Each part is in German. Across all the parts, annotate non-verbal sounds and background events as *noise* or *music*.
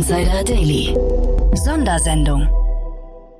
Insider Daily. Sondersendung.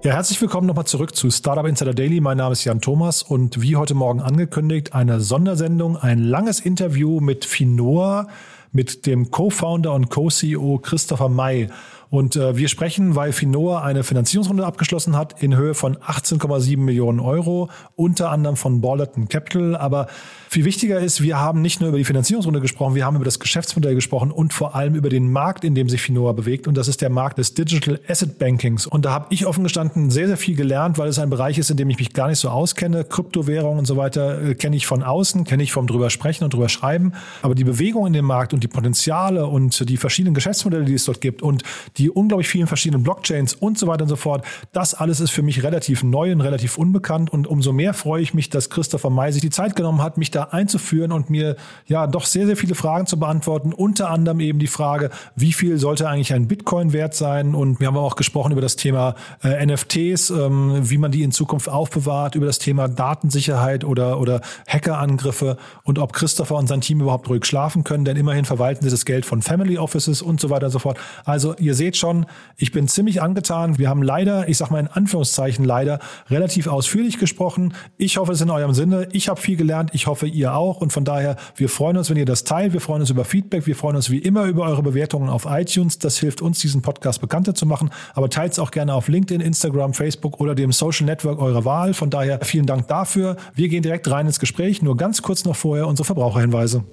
Ja, herzlich willkommen nochmal zurück zu Startup Insider Daily. Mein Name ist Jan Thomas und wie heute Morgen angekündigt, eine Sondersendung, ein langes Interview mit Finoa, mit dem Co-Founder und Co-CEO Christopher May. Und äh, wir sprechen, weil Finoa eine Finanzierungsrunde abgeschlossen hat in Höhe von 18,7 Millionen Euro, unter anderem von Ballerton Capital. Aber viel wichtiger ist, wir haben nicht nur über die Finanzierungsrunde gesprochen, wir haben über das Geschäftsmodell gesprochen und vor allem über den Markt, in dem sich Finoa bewegt. Und das ist der Markt des Digital Asset Bankings. Und da habe ich offen gestanden sehr, sehr viel gelernt, weil es ein Bereich ist, in dem ich mich gar nicht so auskenne. Kryptowährungen und so weiter äh, kenne ich von außen, kenne ich vom drüber sprechen und drüber schreiben. Aber die Bewegung in dem Markt und die Potenziale und die verschiedenen Geschäftsmodelle, die es dort gibt und die unglaublich vielen verschiedenen Blockchains und so weiter und so fort. Das alles ist für mich relativ neu und relativ unbekannt und umso mehr freue ich mich, dass Christopher May sich die Zeit genommen hat, mich da einzuführen und mir ja doch sehr, sehr viele Fragen zu beantworten. Unter anderem eben die Frage, wie viel sollte eigentlich ein Bitcoin wert sein? Und wir haben auch gesprochen über das Thema äh, NFTs, ähm, wie man die in Zukunft aufbewahrt, über das Thema Datensicherheit oder, oder Hackerangriffe und ob Christopher und sein Team überhaupt ruhig schlafen können, denn immerhin verwalten sie das Geld von Family Offices und so weiter und so fort. Also ihr seht schon, ich bin ziemlich angetan. Wir haben leider, ich sage mal in Anführungszeichen leider, relativ ausführlich gesprochen. Ich hoffe, es ist in eurem Sinne. Ich habe viel gelernt. Ich hoffe, ihr auch. Und von daher, wir freuen uns, wenn ihr das teilt. Wir freuen uns über Feedback. Wir freuen uns wie immer über eure Bewertungen auf iTunes. Das hilft uns, diesen Podcast bekannter zu machen. Aber teilt es auch gerne auf LinkedIn, Instagram, Facebook oder dem Social Network eurer Wahl. Von daher vielen Dank dafür. Wir gehen direkt rein ins Gespräch. Nur ganz kurz noch vorher unsere Verbraucherhinweise.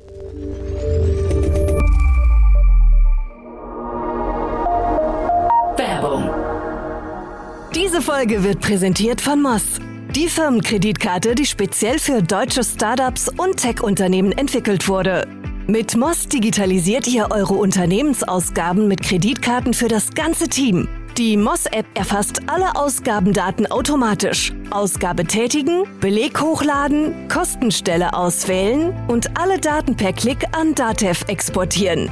Diese Folge wird präsentiert von Moss. Die Firmenkreditkarte, die speziell für deutsche Startups und Tech-Unternehmen entwickelt wurde. Mit Moss digitalisiert ihr eure Unternehmensausgaben mit Kreditkarten für das ganze Team. Die Moss-App erfasst alle Ausgabendaten automatisch. Ausgabe tätigen, Beleg hochladen, Kostenstelle auswählen und alle Daten per Klick an Datev exportieren.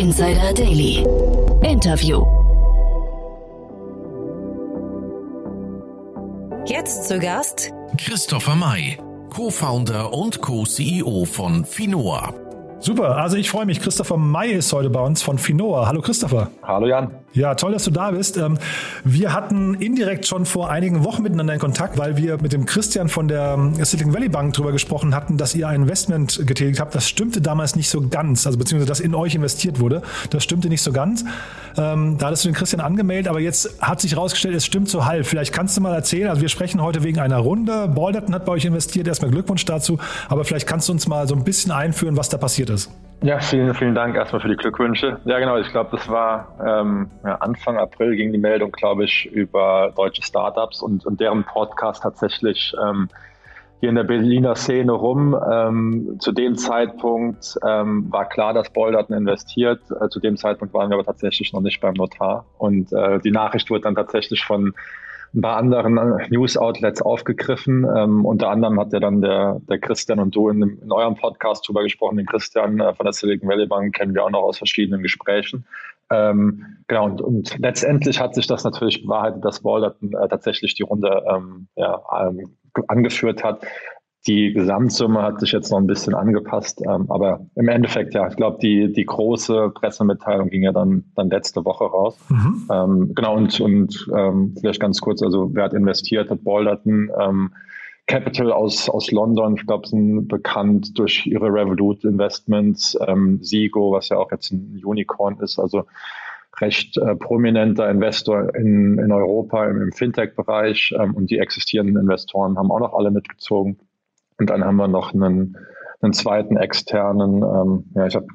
Insider Daily. Interview. Jetzt zu Gast Christopher May, Co-Founder und Co-CEO von Finoa. Super, also ich freue mich. Christopher May ist heute bei uns von Finoa. Hallo Christopher. Hallo Jan. Ja, toll, dass du da bist. Ähm, wir hatten indirekt schon vor einigen Wochen miteinander in Kontakt, weil wir mit dem Christian von der ähm, Silicon Valley Bank darüber gesprochen hatten, dass ihr ein Investment getätigt habt. Das stimmte damals nicht so ganz, also beziehungsweise dass in euch investiert wurde. Das stimmte nicht so ganz. Ähm, da hattest du den Christian angemeldet, aber jetzt hat sich herausgestellt, es stimmt so halb. Vielleicht kannst du mal erzählen, also wir sprechen heute wegen einer Runde. Balderton hat bei euch investiert, erstmal Glückwunsch dazu. Aber vielleicht kannst du uns mal so ein bisschen einführen, was da passiert ist. Ja, vielen, vielen Dank erstmal für die Glückwünsche. Ja, genau, ich glaube, das war ähm, Anfang April ging die Meldung, glaube ich, über deutsche Startups und, und deren Podcast tatsächlich ähm, hier in der Berliner Szene rum. Ähm, zu dem Zeitpunkt ähm, war klar, dass Bolderton investiert. Äh, zu dem Zeitpunkt waren wir aber tatsächlich noch nicht beim Notar. Und äh, die Nachricht wurde dann tatsächlich von ein paar anderen News-Outlets aufgegriffen. Ähm, unter anderem hat ja dann der, der Christian und du in, in eurem Podcast drüber gesprochen. Den Christian äh, von der Silicon Valley Bank kennen wir auch noch aus verschiedenen Gesprächen. Ähm, genau, und, und letztendlich hat sich das natürlich bewahrheitet, dass Walderton äh, tatsächlich die Runde ähm, ja, ähm, angeführt hat. Die Gesamtsumme hat sich jetzt noch ein bisschen angepasst, ähm, aber im Endeffekt, ja, ich glaube, die, die große Pressemitteilung ging ja dann, dann letzte Woche raus. Mhm. Ähm, genau, und, und ähm, vielleicht ganz kurz, also wer hat investiert, hat Balderton, ähm, Capital aus, aus London, ich glaube, sind bekannt durch ihre Revolut Investments, ähm, Sigo, was ja auch jetzt ein Unicorn ist, also recht äh, prominenter Investor in, in Europa im, im Fintech-Bereich ähm, und die existierenden Investoren haben auch noch alle mitgezogen. Und dann haben wir noch einen, einen zweiten externen, ähm, ja, ich habe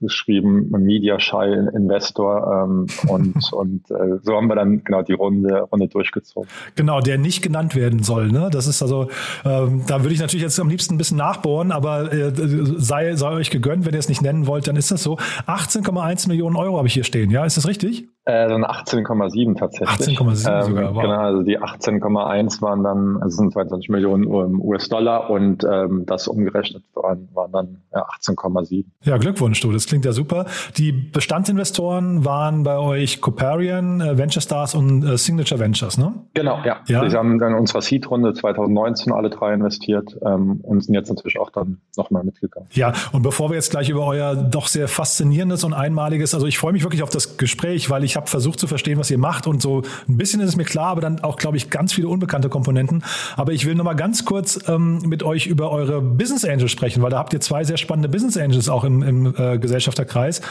geschrieben, Media Shy Investor ähm, und, *laughs* und äh, so haben wir dann genau die Runde, Runde durchgezogen. Genau, der nicht genannt werden soll. Ne? Das ist also, ähm, da würde ich natürlich jetzt am liebsten ein bisschen nachbohren, aber äh, sei, sei euch gegönnt, wenn ihr es nicht nennen wollt, dann ist das so. 18,1 Millionen Euro habe ich hier stehen, ja, ist das richtig? Äh, dann 18,7 tatsächlich. 18,7 ähm, sogar, wow. Genau, also die 18,1 waren dann, also sind 22 Millionen US-Dollar und ähm, das umgerechnet waren, waren dann ja, 18,7. Ja, Glückwunsch, du, das klingt ja super. Die Bestandsinvestoren waren bei euch Coparian, äh, Venture Stars und äh, Signature Ventures, ne? Genau, ja. ja. Die haben dann in unserer Seed-Runde 2019 alle drei investiert ähm, und sind jetzt natürlich auch dann nochmal mitgegangen. Ja, und bevor wir jetzt gleich über euer doch sehr faszinierendes und einmaliges, also ich freue mich wirklich auf das Gespräch, weil ich ich habe versucht zu verstehen, was ihr macht und so ein bisschen ist es mir klar, aber dann auch, glaube ich, ganz viele unbekannte Komponenten. Aber ich will noch mal ganz kurz ähm, mit euch über eure Business Angels sprechen, weil da habt ihr zwei sehr spannende Business Angels auch im, im äh, Gesellschafterkreis.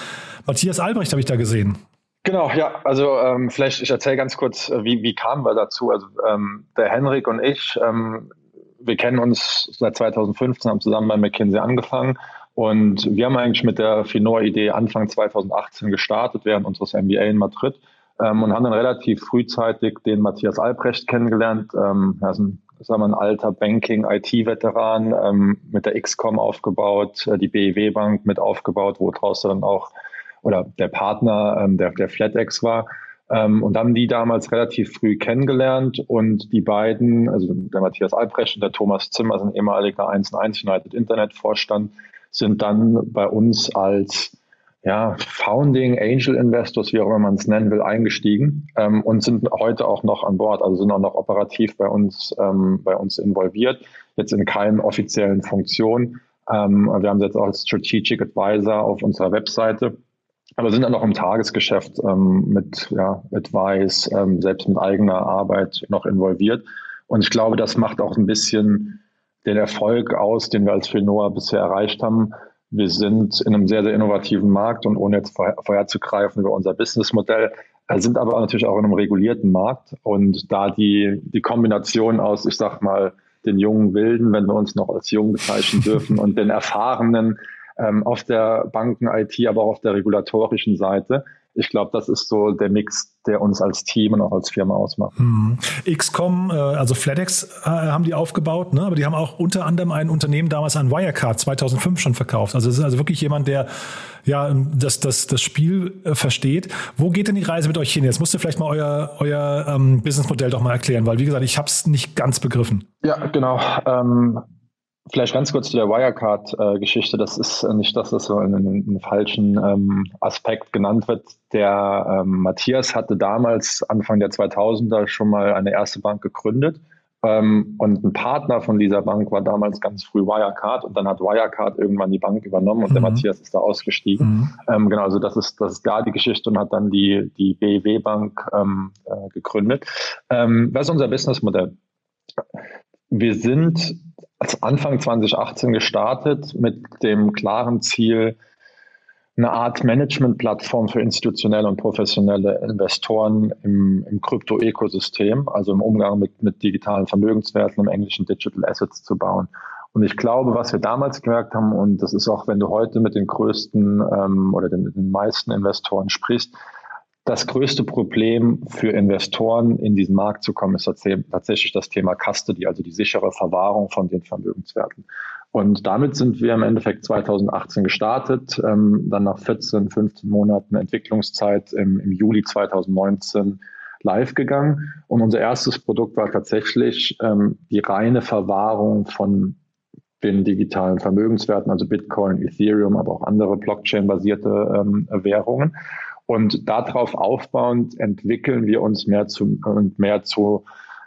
Matthias Albrecht habe ich da gesehen. Genau, ja, also ähm, vielleicht ich erzähle ganz kurz, äh, wie, wie kamen wir dazu. Also ähm, der Henrik und ich, ähm, wir kennen uns seit 2015, haben zusammen bei McKinsey angefangen und wir haben eigentlich mit der Finor-Idee Anfang 2018 gestartet, während unseres MBA in Madrid ähm, und haben dann relativ frühzeitig den Matthias Albrecht kennengelernt. Ähm, er ist ein, sagen wir, ein alter Banking-IT-Veteran, ähm, mit der XCOM aufgebaut, äh, die BEW Bank mit aufgebaut, wo draußen dann auch, oder der Partner, ähm, der, der FlatEx war. Ähm, und haben die damals relativ früh kennengelernt und die beiden, also der Matthias Albrecht und der Thomas Zimmer, sind ehemaliger 1 1 United Internet Vorstand, sind dann bei uns als ja, Founding Angel Investors, wie auch immer man es nennen will, eingestiegen ähm, und sind heute auch noch an Bord, also sind auch noch operativ bei uns, ähm, bei uns involviert, jetzt in keinen offiziellen Funktion. Ähm, wir haben jetzt auch als Strategic Advisor auf unserer Webseite, aber sind dann noch im Tagesgeschäft ähm, mit ja, Advice, ähm, selbst mit eigener Arbeit noch involviert. Und ich glaube, das macht auch ein bisschen den Erfolg aus, den wir als Finoa bisher erreicht haben. Wir sind in einem sehr, sehr innovativen Markt und ohne jetzt vorherzugreifen über unser Businessmodell, äh, sind aber natürlich auch in einem regulierten Markt. Und da die, die Kombination aus, ich sag mal, den jungen Wilden, wenn wir uns noch als jung bezeichnen *laughs* dürfen, und den erfahrenen ähm, auf der Banken-IT, aber auch auf der regulatorischen Seite, ich glaube, das ist so der Mix, der uns als Team und auch als Firma ausmacht. Mhm. XCOM, äh, also FedEx äh, haben die aufgebaut, ne? aber die haben auch unter anderem ein Unternehmen damals an Wirecard 2005 schon verkauft. Also es ist also wirklich jemand, der ja das, das, das Spiel äh, versteht. Wo geht denn die Reise mit euch hin? Jetzt musst du vielleicht mal euer, euer ähm, Businessmodell doch mal erklären, weil wie gesagt, ich habe es nicht ganz begriffen. Ja, genau. Ähm Vielleicht ganz kurz zu der Wirecard-Geschichte. Das ist nicht, dass das so in einem falschen ähm, Aspekt genannt wird. Der ähm, Matthias hatte damals, Anfang der 2000er, schon mal eine erste Bank gegründet. Ähm, und ein Partner von dieser Bank war damals ganz früh Wirecard. Und dann hat Wirecard irgendwann die Bank übernommen und mhm. der Matthias ist da ausgestiegen. Mhm. Ähm, genau, also das ist, das ist da die Geschichte und hat dann die, die BEW Bank ähm, äh, gegründet. Ähm, was ist unser Businessmodell? Wir sind Anfang 2018 gestartet mit dem klaren Ziel, eine Art Management-Plattform für institutionelle und professionelle Investoren im, im Krypto-Ökosystem, also im Umgang mit, mit digitalen Vermögenswerten, im englischen Digital Assets zu bauen. Und ich glaube, was wir damals gemerkt haben, und das ist auch, wenn du heute mit den größten ähm, oder den, den meisten Investoren sprichst, das größte Problem für Investoren in diesen Markt zu kommen, ist tatsächlich das Thema Custody, also die sichere Verwahrung von den Vermögenswerten. Und damit sind wir im Endeffekt 2018 gestartet, ähm, dann nach 14, 15 Monaten Entwicklungszeit im, im Juli 2019 live gegangen. Und unser erstes Produkt war tatsächlich ähm, die reine Verwahrung von den digitalen Vermögenswerten, also Bitcoin, Ethereum, aber auch andere Blockchain-basierte ähm, Währungen. Und darauf aufbauend entwickeln wir uns mehr zu und mehr zu,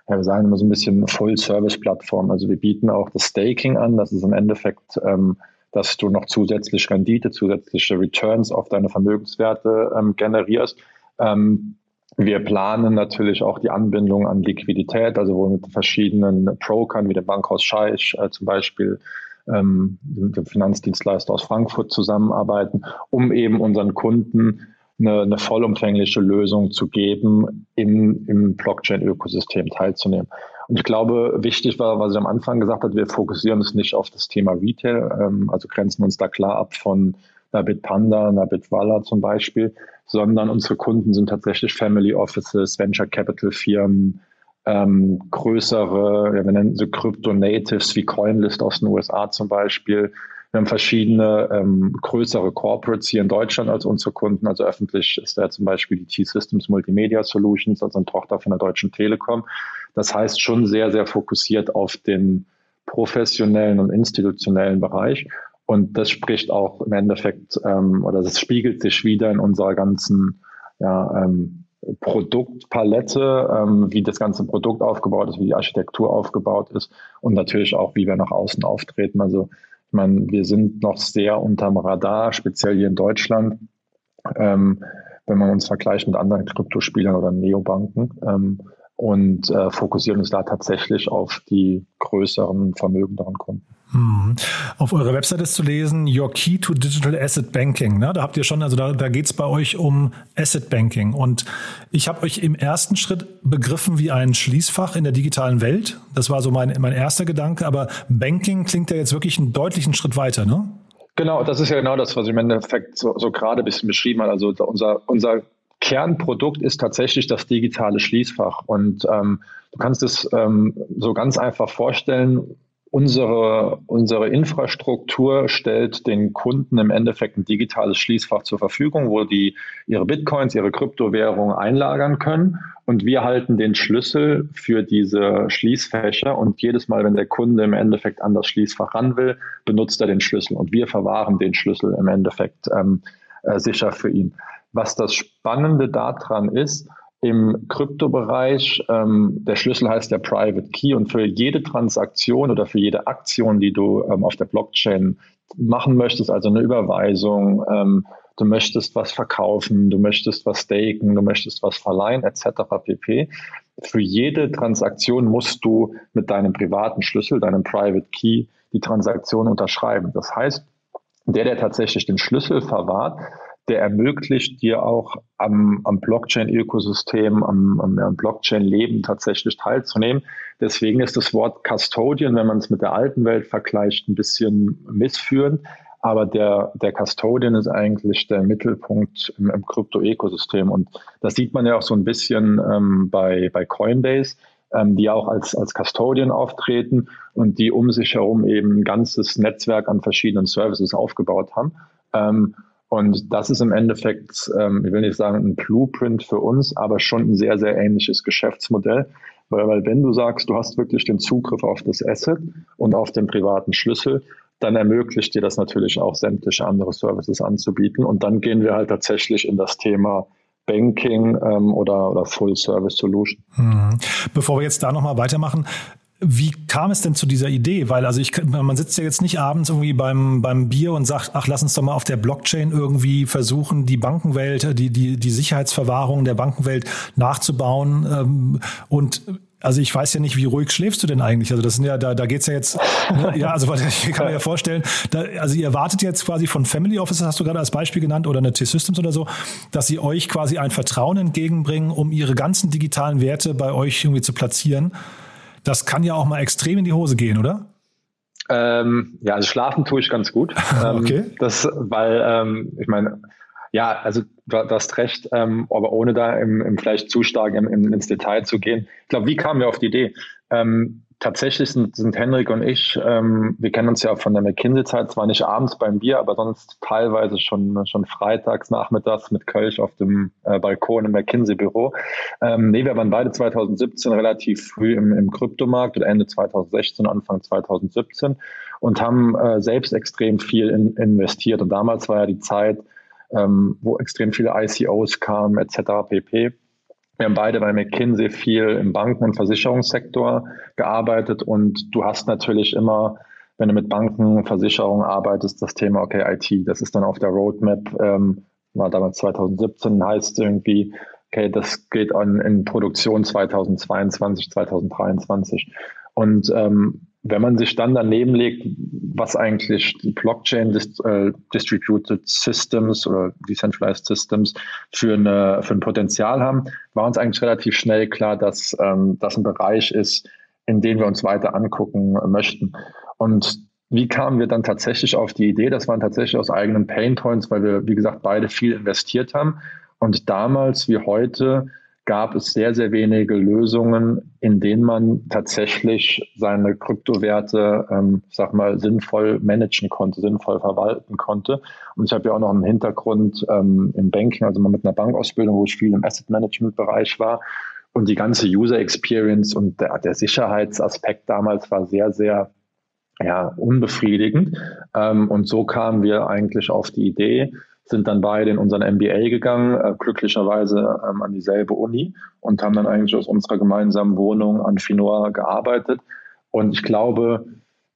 ja, wir sagen immer so ein bisschen Full-Service-Plattform. Also wir bieten auch das Staking an. Das ist im Endeffekt, ähm, dass du noch zusätzlich Rendite, zusätzliche Returns auf deine Vermögenswerte ähm, generierst. Ähm, wir planen natürlich auch die Anbindung an Liquidität, also wo mit verschiedenen Brokern wie dem Bankhaus Scheich äh, zum Beispiel ähm, dem Finanzdienstleister aus Frankfurt zusammenarbeiten, um eben unseren Kunden eine, eine vollumfängliche Lösung zu geben, in, im Blockchain-Ökosystem teilzunehmen. Und ich glaube, wichtig war, was ich am Anfang gesagt habe, wir fokussieren uns nicht auf das Thema Retail, ähm, also grenzen uns da klar ab von einer Bitpanda, einer Bitwala zum Beispiel, sondern unsere Kunden sind tatsächlich Family Offices, Venture Capital Firmen, ähm, größere, ja, wir nennen sie Crypto Natives wie Coinlist aus den USA zum Beispiel, Wir haben verschiedene ähm, größere Corporates hier in Deutschland als unsere Kunden. Also öffentlich ist da zum Beispiel die T-Systems Multimedia Solutions, also eine Tochter von der Deutschen Telekom. Das heißt schon sehr, sehr fokussiert auf den professionellen und institutionellen Bereich. Und das spricht auch im Endeffekt, ähm, oder das spiegelt sich wieder in unserer ganzen ja, ähm, Produktpalette, ähm, wie das ganze Produkt aufgebaut ist, wie die Architektur aufgebaut ist und natürlich auch, wie wir nach außen auftreten. Also meine, wir sind noch sehr unterm Radar, speziell hier in Deutschland, ähm, wenn man uns vergleicht mit anderen Kryptospielern oder Neobanken ähm, und äh, fokussieren uns da tatsächlich auf die größeren, vermögenderen Kunden. Hm. Auf eurer Website ist zu lesen, Your Key to Digital Asset Banking. Ne? Da habt ihr schon, also da, da geht es bei euch um Asset Banking. Und ich habe euch im ersten Schritt begriffen wie ein Schließfach in der digitalen Welt. Das war so mein, mein erster Gedanke. Aber Banking klingt ja jetzt wirklich einen deutlichen Schritt weiter, ne? Genau, das ist ja genau das, was ich im Endeffekt so, so gerade ein bisschen beschrieben habe. Also unser, unser Kernprodukt ist tatsächlich das digitale Schließfach. Und ähm, du kannst es ähm, so ganz einfach vorstellen, Unsere, unsere Infrastruktur stellt den Kunden im Endeffekt ein digitales Schließfach zur Verfügung, wo die ihre Bitcoins, ihre Kryptowährungen einlagern können. Und wir halten den Schlüssel für diese Schließfächer. Und jedes Mal, wenn der Kunde im Endeffekt an das Schließfach ran will, benutzt er den Schlüssel. Und wir verwahren den Schlüssel im Endeffekt ähm, äh, sicher für ihn. Was das Spannende daran ist, im Kryptobereich, ähm, der Schlüssel heißt der Private Key und für jede Transaktion oder für jede Aktion, die du ähm, auf der Blockchain machen möchtest, also eine Überweisung, ähm, du möchtest was verkaufen, du möchtest was staken, du möchtest was verleihen, etc. pp. Für jede Transaktion musst du mit deinem privaten Schlüssel, deinem Private Key, die Transaktion unterschreiben. Das heißt, der, der tatsächlich den Schlüssel verwahrt, der ermöglicht dir auch am, am Blockchain-Ökosystem, am, am, am Blockchain-Leben tatsächlich teilzunehmen. Deswegen ist das Wort Custodian, wenn man es mit der alten Welt vergleicht, ein bisschen missführend. Aber der, der Custodian ist eigentlich der Mittelpunkt im, im Krypto-Ökosystem. Und das sieht man ja auch so ein bisschen ähm, bei, bei Coinbase, ähm, die auch als, als Custodian auftreten und die um sich herum eben ein ganzes Netzwerk an verschiedenen Services aufgebaut haben. Und das ist im Endeffekt, ähm, ich will nicht sagen ein Blueprint für uns, aber schon ein sehr, sehr ähnliches Geschäftsmodell. Weil, weil wenn du sagst, du hast wirklich den Zugriff auf das Asset und auf den privaten Schlüssel, dann ermöglicht dir das natürlich auch sämtliche andere Services anzubieten. Und dann gehen wir halt tatsächlich in das Thema Banking ähm, oder, oder Full Service Solution. Mhm. Bevor wir jetzt da nochmal weitermachen, wie kam es denn zu dieser Idee? Weil also ich, man sitzt ja jetzt nicht abends irgendwie beim, beim Bier und sagt, ach, lass uns doch mal auf der Blockchain irgendwie versuchen, die Bankenwelt, die, die, die Sicherheitsverwahrung der Bankenwelt nachzubauen. Ähm, und also ich weiß ja nicht, wie ruhig schläfst du denn eigentlich? Also das sind ja, da, da geht's ja jetzt, ne, ja, also *laughs* ich kann mir ja vorstellen, da, also ihr erwartet jetzt quasi von Family Offices, hast du gerade als Beispiel genannt, oder eine T-Systems oder so, dass sie euch quasi ein Vertrauen entgegenbringen, um ihre ganzen digitalen Werte bei euch irgendwie zu platzieren. Das kann ja auch mal extrem in die Hose gehen, oder? Ähm, ja, also schlafen tue ich ganz gut. *laughs* Ähm, okay. Das, weil, ähm, ich meine, ja, also du, du hast recht, ähm, aber ohne da im, im vielleicht zu stark im, im, ins Detail zu gehen. Ich glaube, wie kamen wir auf die Idee? Ähm, tatsächlich sind, sind Henrik und ich, ähm, wir kennen uns ja von der McKinsey-Zeit, zwar nicht abends beim Bier, aber sonst teilweise schon, schon freitags, nachmittags mit Kölsch auf dem äh, Balkon im McKinsey-Büro. Ähm, nee, wir waren beide 2017 relativ früh im, im Kryptomarkt oder Ende 2016, Anfang 2017 und haben äh, selbst extrem viel in, investiert. Und damals war ja die Zeit, ähm, wo extrem viele ICOs kamen, etc. pp. Wir haben beide bei McKinsey viel im Banken- und Versicherungssektor gearbeitet und du hast natürlich immer, wenn du mit Banken, Versicherungen arbeitest, das Thema, okay, IT, das ist dann auf der Roadmap, ähm, war damals 2017, heißt irgendwie, okay, das geht an, in Produktion 2022, 2023. Und ähm, wenn man sich dann daneben legt, was eigentlich Blockchain äh, Distributed Systems oder Decentralized Systems für, eine, für ein Potenzial haben, war uns eigentlich relativ schnell klar, dass ähm, das ein Bereich ist, in den wir uns weiter angucken möchten. Und wie kamen wir dann tatsächlich auf die Idee? Das waren tatsächlich aus eigenen Pain Points, weil wir, wie gesagt, beide viel investiert haben und damals wie heute gab es sehr, sehr wenige Lösungen, in denen man tatsächlich seine Kryptowerte, ähm, sag mal, sinnvoll managen konnte, sinnvoll verwalten konnte. Und ich habe ja auch noch einen Hintergrund ähm, im Banking, also mal mit einer Bankausbildung, wo ich viel im Asset Management Bereich war. Und die ganze User Experience und der, der Sicherheitsaspekt damals war sehr, sehr ja, unbefriedigend. Ähm, und so kamen wir eigentlich auf die Idee, sind dann beide in unseren MBA gegangen, äh, glücklicherweise ähm, an dieselbe Uni und haben dann eigentlich aus unserer gemeinsamen Wohnung an Finoa gearbeitet. Und ich glaube,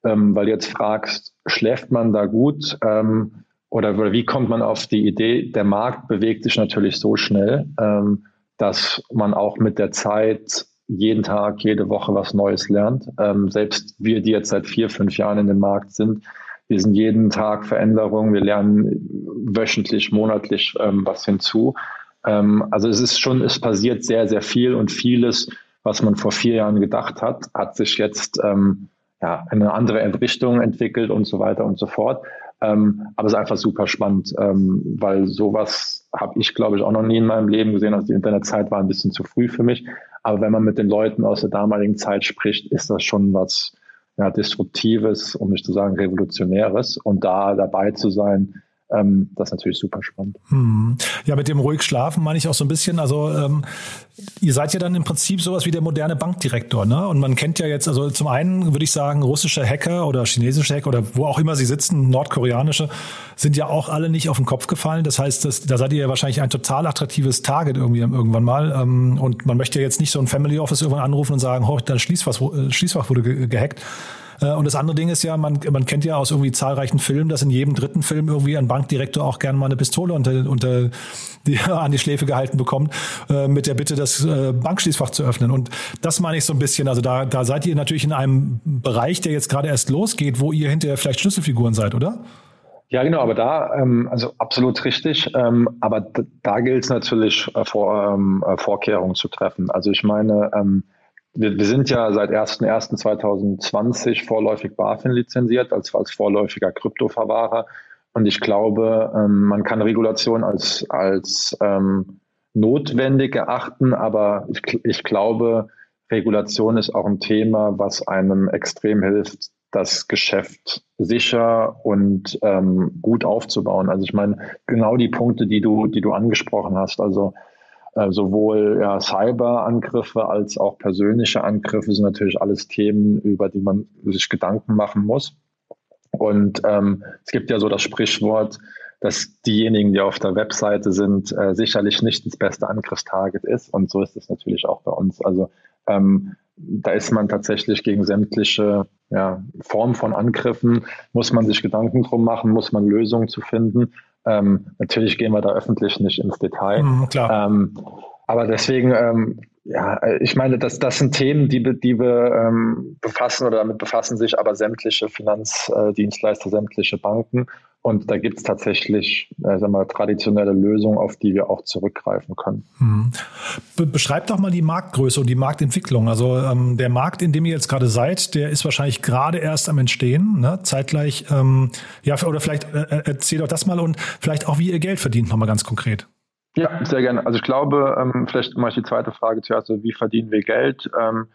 ähm, weil du jetzt fragst, schläft man da gut ähm, oder, oder, wie kommt man auf die Idee? Der Markt bewegt sich natürlich so schnell, ähm, dass man auch mit der Zeit jeden Tag, jede Woche was Neues lernt. Ähm, selbst wir, die jetzt seit vier, fünf Jahren in dem Markt sind, wir sind jeden Tag Veränderungen, wir lernen wöchentlich, monatlich ähm, was hinzu. Ähm, also es ist schon, es passiert sehr, sehr viel und vieles, was man vor vier Jahren gedacht hat, hat sich jetzt ähm, ja, in eine andere Richtung entwickelt und so weiter und so fort. Ähm, aber es ist einfach super spannend, ähm, weil sowas habe ich, glaube ich, auch noch nie in meinem Leben gesehen. Also die Internetzeit war ein bisschen zu früh für mich. Aber wenn man mit den Leuten aus der damaligen Zeit spricht, ist das schon was, ja, Disruptives, um nicht zu sagen Revolutionäres. Und da dabei zu sein, ähm, das ist natürlich super spannend. Hm. Ja, mit dem ruhig schlafen meine ich auch so ein bisschen, also ähm, ihr seid ja dann im Prinzip sowas wie der moderne Bankdirektor, ne? Und man kennt ja jetzt, also zum einen würde ich sagen, russische Hacker oder chinesische Hacker oder wo auch immer sie sitzen, nordkoreanische, sind ja auch alle nicht auf den Kopf gefallen. Das heißt, das, da seid ihr ja wahrscheinlich ein total attraktives Target irgendwie irgendwann mal. Ähm, und man möchte ja jetzt nicht so ein Family Office irgendwann anrufen und sagen, hoch, dein Schließfach, äh, Schließfach wurde ge gehackt und das andere Ding ist ja, man, man kennt ja aus irgendwie zahlreichen Filmen, dass in jedem dritten Film irgendwie ein Bankdirektor auch gerne mal eine Pistole unter, unter die, *laughs* an die Schläfe gehalten bekommt, äh, mit der Bitte, das äh, Bankschließfach zu öffnen. Und das meine ich so ein bisschen. Also da, da seid ihr natürlich in einem Bereich, der jetzt gerade erst losgeht, wo ihr hinterher vielleicht Schlüsselfiguren seid, oder? Ja, genau, aber da, ähm, also absolut richtig, ähm, aber da gilt es natürlich, äh, vor, ähm, äh, Vorkehrungen zu treffen. Also ich meine, ähm, wir, wir sind ja seit 01.01.2020 vorläufig BaFin lizenziert als, als vorläufiger Kryptoverwahrer. Und ich glaube, ähm, man kann Regulation als, als ähm, notwendig erachten, aber ich, ich glaube, Regulation ist auch ein Thema, was einem extrem hilft, das Geschäft sicher und ähm, gut aufzubauen. Also ich meine, genau die Punkte, die du, die du angesprochen hast. Also äh, sowohl ja, Cyberangriffe als auch persönliche Angriffe sind natürlich alles Themen, über die man sich Gedanken machen muss. Und ähm, es gibt ja so das Sprichwort, dass diejenigen, die auf der Webseite sind, äh, sicherlich nicht das beste Angriffstarget ist. Und so ist es natürlich auch bei uns. Also ähm, da ist man tatsächlich gegen sämtliche ja, Formen von Angriffen, muss man sich Gedanken drum machen, muss man Lösungen zu finden. Ähm, natürlich gehen wir da öffentlich nicht ins Detail. Mhm, klar. Ähm, aber deswegen, ähm, ja, ich meine, das, das sind Themen, die, die wir ähm, befassen oder damit befassen sich aber sämtliche Finanzdienstleister, sämtliche Banken. Und da gibt es tatsächlich äh, sagen wir, traditionelle Lösungen, auf die wir auch zurückgreifen können. Hm. Be beschreibt doch mal die Marktgröße und die Marktentwicklung. Also ähm, der Markt, in dem ihr jetzt gerade seid, der ist wahrscheinlich gerade erst am Entstehen. Ne? Zeitgleich, ähm, ja, oder vielleicht äh, äh erzähl doch das mal und vielleicht auch, wie ihr Geld verdient, nochmal ganz konkret. Ja, sehr gerne. Also ich glaube, ähm, vielleicht mache ich die zweite Frage zuerst, also wie verdienen wir Geld? Ähm,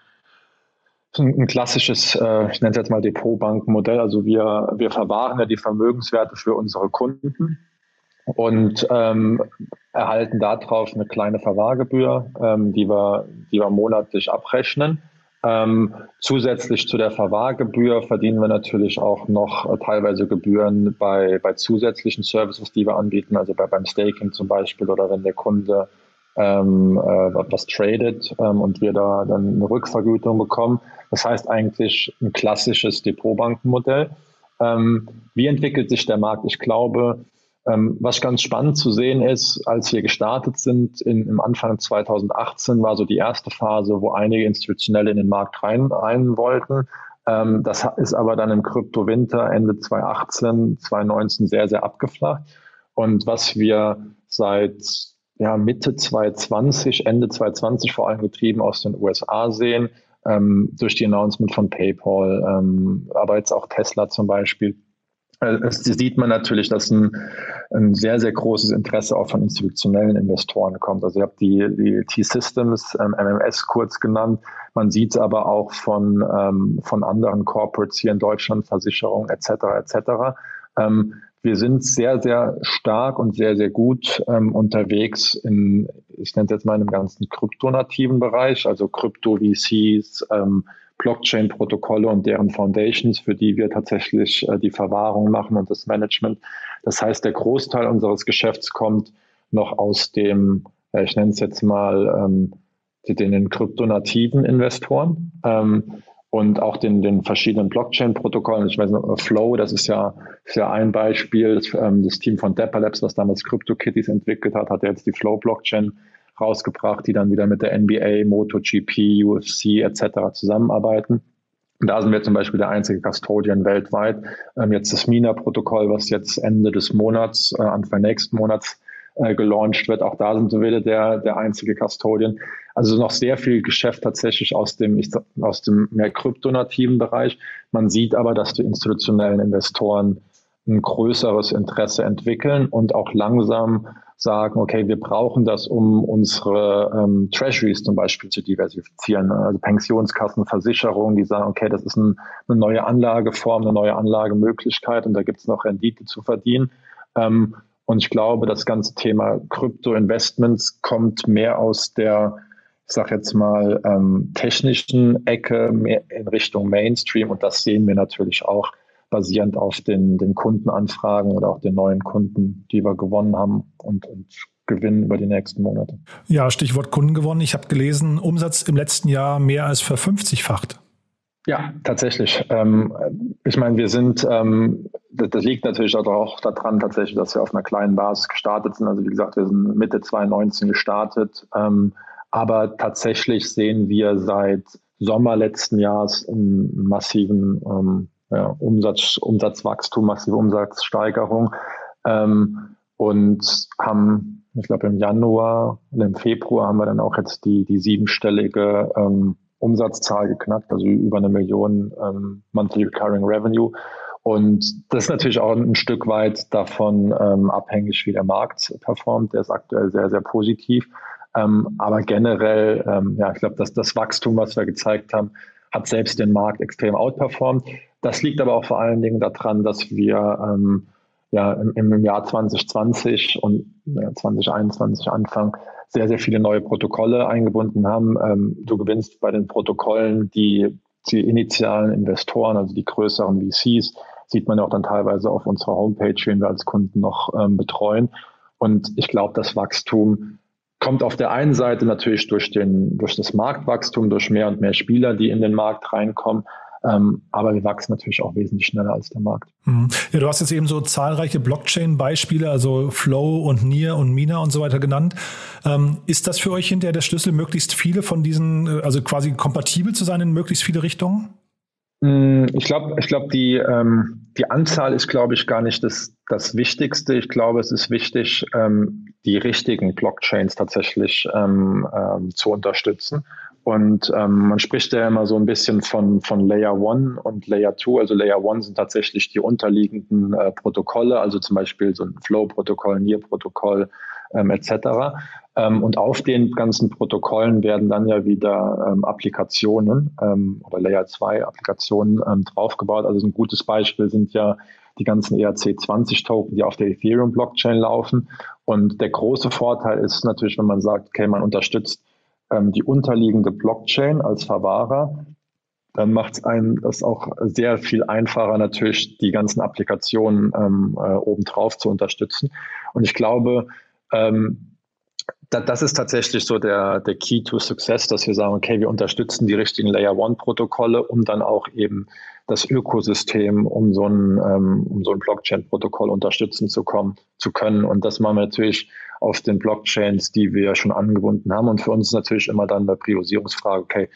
ein klassisches, äh, ich nenne es jetzt mal Depotbankenmodell. Also wir, wir verwahren ja die Vermögenswerte für unsere Kunden und ähm, erhalten darauf eine kleine Verwahrgebühr, ähm, die, wir, die wir monatlich abrechnen. Ähm, zusätzlich zu der Verwahrgebühr verdienen wir natürlich auch noch äh, teilweise Gebühren bei, bei zusätzlichen Services, die wir anbieten, also bei, beim Staking zum Beispiel oder wenn der Kunde ähm, äh, was tradet ähm, und wir da dann eine Rückvergütung bekommen. Das heißt eigentlich ein klassisches Depotbankenmodell. Ähm, wie entwickelt sich der Markt? Ich glaube, ähm, was ganz spannend zu sehen ist, als wir gestartet sind in, im Anfang 2018 war so die erste Phase, wo einige Institutionelle in den Markt rein, rein wollten. Ähm, das ist aber dann im Krypto-Winter Ende 2018, 2019 sehr, sehr abgeflacht. Und was wir seit ja, Mitte 2020, Ende 2020 vor allem getrieben aus den USA sehen, ähm, durch die Announcement von PayPal, ähm, aber jetzt auch Tesla zum Beispiel, äh, es sieht man natürlich, dass ein, ein, sehr, sehr großes Interesse auch von institutionellen Investoren kommt. Also ihr habt die, die T-Systems, ähm, MMS kurz genannt. Man sieht es aber auch von, ähm, von anderen Corporates hier in Deutschland, Versicherungen etc. etc. Ähm, wir sind sehr, sehr stark und sehr, sehr gut ähm, unterwegs in, ich nenne es jetzt mal im ganzen kryptonativen Bereich, also Krypto-VCs, ähm, Blockchain-Protokolle und deren Foundations, für die wir tatsächlich äh, die Verwahrung machen und das Management. Das heißt, der Großteil unseres Geschäfts kommt noch aus dem, äh, ich nenne es jetzt mal, ähm, den kryptonativen Investoren ähm, und auch den, den verschiedenen Blockchain-Protokollen. Ich weiß noch, Flow, das ist ja, ist ja ein Beispiel. Das, ähm, das Team von Dapper Labs, was damals CryptoKitties entwickelt hat, hat jetzt die Flow-Blockchain rausgebracht, die dann wieder mit der NBA, MotoGP, UFC etc. zusammenarbeiten. Und da sind wir zum Beispiel der einzige Custodian weltweit. Ähm, jetzt das MINA-Protokoll, was jetzt Ende des Monats, äh, Anfang nächsten Monats äh, gelauncht wird. Auch da sind wir wieder der, der einzige Custodian. Also noch sehr viel Geschäft tatsächlich aus dem, aus dem mehr kryptonativen Bereich. Man sieht aber, dass die institutionellen Investoren ein größeres Interesse entwickeln und auch langsam sagen, okay, wir brauchen das, um unsere ähm, Treasuries zum Beispiel zu diversifizieren. Also Pensionskassen, Versicherungen, die sagen, okay, das ist ein, eine neue Anlageform, eine neue Anlagemöglichkeit und da gibt es noch Rendite zu verdienen. Ähm, und ich glaube, das ganze Thema Krypto-Investments kommt mehr aus der, ich sage jetzt mal, ähm, technischen Ecke mehr in Richtung Mainstream und das sehen wir natürlich auch basierend auf den, den Kundenanfragen oder auch den neuen Kunden, die wir gewonnen haben und, und gewinnen über die nächsten Monate. Ja, Stichwort Kunden gewonnen. Ich habe gelesen, Umsatz im letzten Jahr mehr als verfünfzigfacht. Ja, tatsächlich. Ähm, ich meine, wir sind, ähm, das, das, liegt natürlich auch daran, tatsächlich, dass wir auf einer kleinen Basis gestartet sind. Also wie gesagt, wir sind Mitte 2019 gestartet. Ähm, aber tatsächlich sehen wir seit Sommer letzten Jahres einen massiven ähm, ja, Umsatz, Umsatzwachstum, massive Umsatzsteigerung ähm, und haben, ich glaube im Januar und im Februar haben wir dann auch jetzt die, die siebenstellige ähm, Umsatzzahl geknackt, also über eine Million ähm, Monthly Recurring Revenue. Und das ist natürlich auch ein Stück weit davon ähm, abhängig, wie der Markt performt. Der ist aktuell sehr, sehr positiv. Ähm, aber generell, ähm, ja, ich glaube, dass das Wachstum, was wir gezeigt haben, hat selbst den Markt extrem outperformed. Das liegt aber auch vor allen Dingen daran, dass wir ähm, ja im, im, Jahr 2020 und ja, 2021 Anfang sehr, sehr viele neue Protokolle eingebunden haben. Ähm, du gewinnst bei den Protokollen die, die initialen Investoren, also die größeren VCs, sieht man ja auch dann teilweise auf unserer Homepage, wen wir als Kunden noch ähm, betreuen. Und ich glaube, das Wachstum kommt auf der einen Seite natürlich durch, den, durch das Marktwachstum, durch mehr und mehr Spieler, die in den Markt reinkommen. Ähm, aber wir wachsen natürlich auch wesentlich schneller als der Markt. Mhm. Ja, du hast jetzt eben so zahlreiche Blockchain-Beispiele, also Flow und Nier und Mina und so weiter genannt. Ähm, ist das für euch hinterher der Schlüssel, möglichst viele von diesen, äh, also quasi kompatibel zu sein in möglichst viele Richtungen? Mm, ich glaube, ich glaube, die, ähm, die Anzahl ist, glaube ich, gar nicht das, das Wichtigste. Ich glaube, es ist wichtig, ähm, die richtigen Blockchains tatsächlich ähm, ähm, zu unterstützen. Und ähm, man spricht ja immer so ein bisschen von, von Layer 1 und Layer 2. Also Layer 1 sind tatsächlich die unterliegenden äh, Protokolle, also zum Beispiel so ein Flow-Protokoll, Near-Protokoll ähm, etc. Ähm, und auf den ganzen Protokollen werden dann ja wieder ähm, Applikationen ähm, oder Layer 2 Applikationen ähm, draufgebaut. Also ein gutes Beispiel sind ja die ganzen ERC20-Token, die auf der Ethereum-Blockchain laufen. Und der große Vorteil ist natürlich, wenn man sagt, okay, man unterstützt ähm, die unterliegende Blockchain als Verwahrer, dann macht es einen das auch sehr viel einfacher, natürlich die ganzen Applikationen ähm, äh, obendrauf zu unterstützen. Und ich glaube, ähm, da, das ist tatsächlich so der, der Key to Success, dass wir sagen, okay, wir unterstützen die richtigen Layer One Protokolle, um dann auch eben das Ökosystem, um so ein, ähm, um so ein Blockchain-Protokoll unterstützen zu kommen, zu können. Und das machen wir natürlich auf den Blockchains, die wir schon angebunden haben. Und für uns natürlich immer dann eine Priorisierungsfrage, okay,